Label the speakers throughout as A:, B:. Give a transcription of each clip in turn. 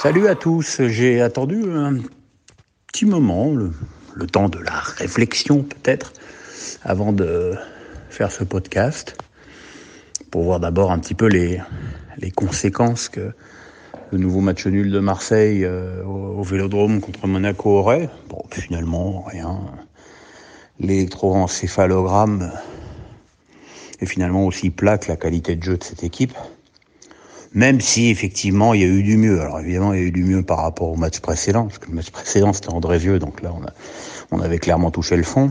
A: Salut à tous, j'ai attendu un petit moment, le, temps de la réflexion peut-être, avant de faire ce podcast, pour voir d'abord un petit peu les, les conséquences que le nouveau match nul de Marseille euh, au, Vélodrome contre Monaco aurait. Bon, finalement, rien. L'électroencéphalogramme est finalement aussi plat que la qualité de jeu de cette équipe. Même si effectivement il y a eu du mieux. Alors évidemment il y a eu du mieux par rapport au match précédent, parce que le match précédent c'était André Vieux, donc là on, a, on avait clairement touché le fond.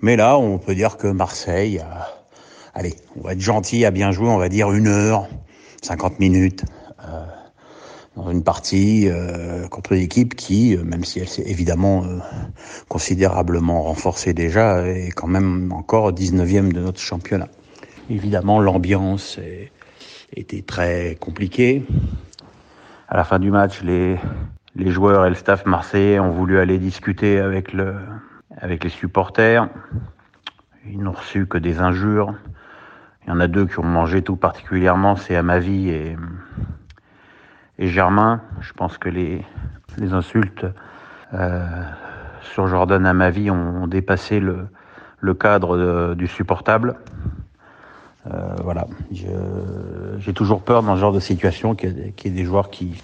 A: Mais là on peut dire que Marseille, a, allez, on va être gentil, a bien joué, on va dire une heure, 50 minutes. Euh, dans une partie euh, contre une équipe qui, euh, même si elle s'est évidemment euh, considérablement renforcée déjà, est quand même encore 19e de notre championnat. Évidemment, l'ambiance était très compliquée. À la fin du match, les, les joueurs et le staff marseillais ont voulu aller discuter avec, le, avec les supporters. Ils n'ont reçu que des injures. Il y en a deux qui ont mangé tout particulièrement, c'est Amavi et, et Germain. Je pense que les, les insultes euh, sur Jordan à ma vie ont, dépassé le, le cadre de, du supportable. Euh, voilà, j'ai toujours peur dans ce genre de situation qu'il y, y, ait des joueurs qui,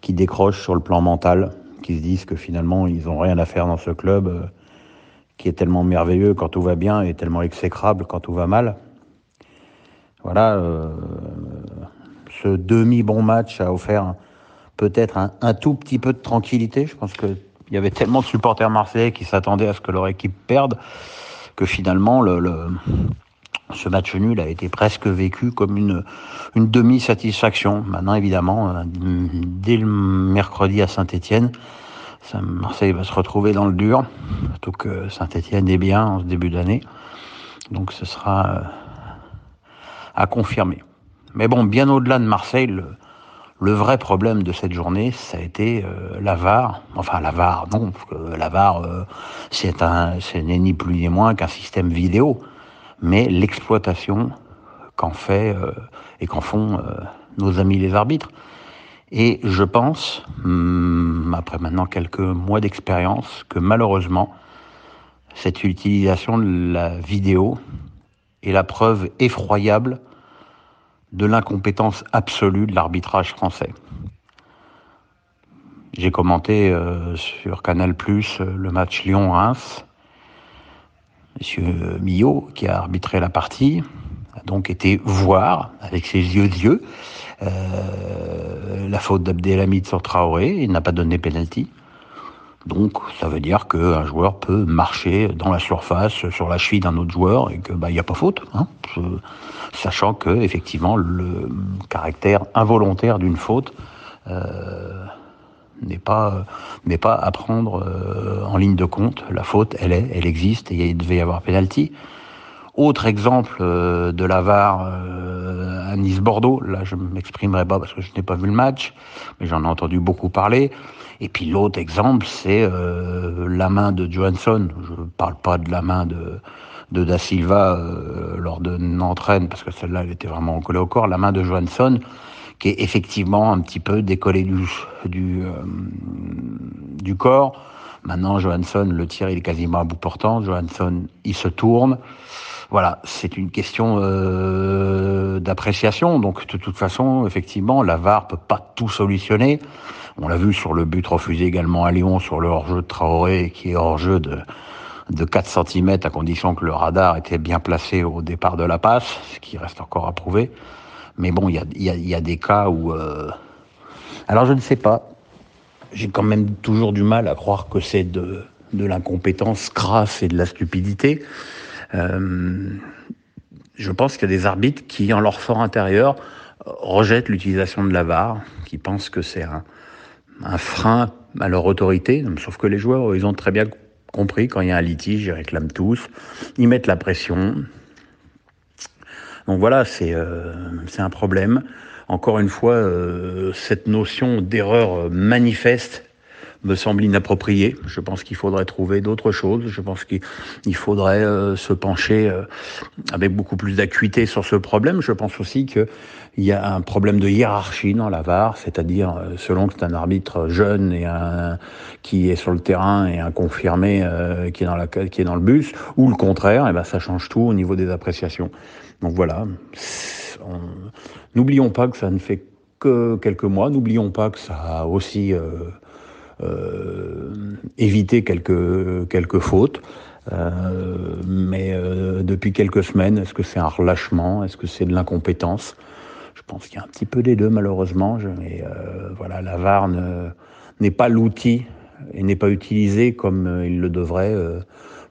A: qui décrochent sur le plan mental, qui se disent que finalement ils n'ont rien à faire dans ce club euh, qui est tellement merveilleux quand tout va bien et tellement exécrable quand tout va mal. Voilà, euh, ce demi-bon match a offert peut-être un, un, tout petit peu de tranquillité. Je pense qu'il y avait tellement de supporters marseillais qui s'attendaient à ce que leur équipe perde que finalement le, le, ce match nul a été presque vécu comme une, demi-satisfaction. Maintenant, évidemment, dès le mercredi à Saint-Etienne, Marseille va se retrouver dans le dur, surtout que Saint-Etienne est bien en ce début d'année. Donc ce sera à confirmer. Mais bon, bien au-delà de Marseille, le, vrai problème de cette journée, ça a été euh, la. Enfin, la VAR, non, parce que la VAR, euh, c'est un, ce n'est ni plus ni moins qu'un système vidéo, mais l'exploitation qu'en fait euh, et qu'en font euh, nos amis les arbitres. Et je pense, hum, après maintenant quelques mois d'expérience, que malheureusement, cette utilisation de la vidéo est la preuve effroyable de l'incompétence absolue de l'arbitrage français. J'ai commenté euh, sur Canal Plus euh, le match Lyon-Reims. Monsieur Millot, qui a arbitré la partie, a donc été voir avec ses yeux d'yeux euh, la faute d'Abdelhamid sur Traoré. Il n'a pas donné penalty. Donc ça veut dire qu'un joueur peut marcher dans la surface sur la cheville d'un autre joueur et que bah n'y a pas faute, hein, sachant que effectivement le caractère involontaire d'une faute euh, n'est pas n'est pas à prendre euh, en ligne de compte. La faute, elle est, elle existe et il devait y avoir penalty. Autre exemple euh, de la VAR euh, à Nice-Bordeaux, là je m'exprimerai pas parce que je n'ai pas vu le match, mais j'en ai entendu beaucoup parler. Et puis l'autre exemple, c'est euh, la main de Johansson. Je ne parle pas de la main de, de Da Silva euh, lors d'une entraîne, parce que celle-là, elle était vraiment collée au corps. La main de Johansson, qui est effectivement un petit peu décollée du, du, euh, du corps. Maintenant, Johansson, le tir, il est quasiment à bout portant. Johansson, il se tourne. Voilà, c'est une question euh, d'appréciation. Donc, de toute façon, effectivement, la VAR peut pas tout solutionner. On l'a vu sur le but refusé également à Lyon, sur le hors-jeu de Traoré, qui est hors-jeu de, de 4 cm, à condition que le radar était bien placé au départ de la passe, ce qui reste encore à prouver. Mais bon, il y a, y, a, des cas où... Euh... Alors, je ne sais pas. J'ai quand même toujours du mal à croire que c'est de, de l'incompétence crasse et de la stupidité. Euh, je pense qu'il y a des arbitres qui, en leur fort intérieur, rejettent l'utilisation de la VAR, qui pensent que c'est un, un, frein à leur autorité. Sauf que les joueurs, ils ont très bien compris quand il y a un litige, ils réclament tous, ils mettent la pression. Donc voilà, c'est euh, un problème. Encore une fois, euh, cette notion d'erreur manifeste me semble inapproprié. Je pense qu'il faudrait trouver d'autres choses. Je pense qu'il faudrait euh, se pencher euh, avec beaucoup plus d'acuité sur ce problème. Je pense aussi qu'il y a un problème de hiérarchie dans la VAR, c'est-à-dire euh, selon que c'est un arbitre jeune et un qui est sur le terrain et un confirmé qui est dans la qui est dans le bus, ou le contraire, et eh ben ça change tout au niveau des appréciations. Donc voilà. N'oublions pas que ça ne fait que quelques mois. N'oublions pas que ça a aussi euh, éviter quelques, quelques fautes. Euh, mais euh, depuis quelques semaines, est-ce que c'est un relâchement? Est-ce que c'est de l'incompétence? Je pense qu'il y a un petit peu des deux, malheureusement. Mais voilà, la VAR n'est pas l'outil et n'est pas utilisé comme il le devrait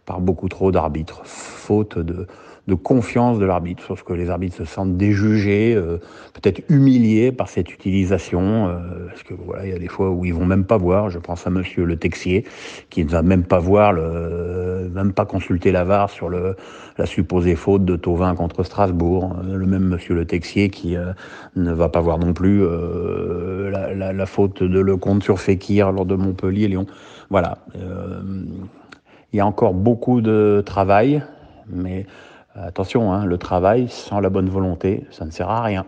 A: par beaucoup trop d'arbitres, faute de, de confiance de l'arbitre, sauf que les arbitres se sentent déjugés, euh, peut-être humiliés par cette utilisation, euh, parce que voilà, il y a des fois où ils vont même pas voir. Je pense à Monsieur Le Texier qui ne va même pas voir, le, même pas consulter la VAR sur le, la supposée faute de Tovin contre Strasbourg. Le même Monsieur Le Texier qui euh, ne va pas voir non plus la, la, la, faute de Lecomte sur Fekir lors de Montpellier-Lyon. Voilà. il y a encore beaucoup de travail, mais Attention, hein, le travail sans la bonne volonté, ça ne sert à rien.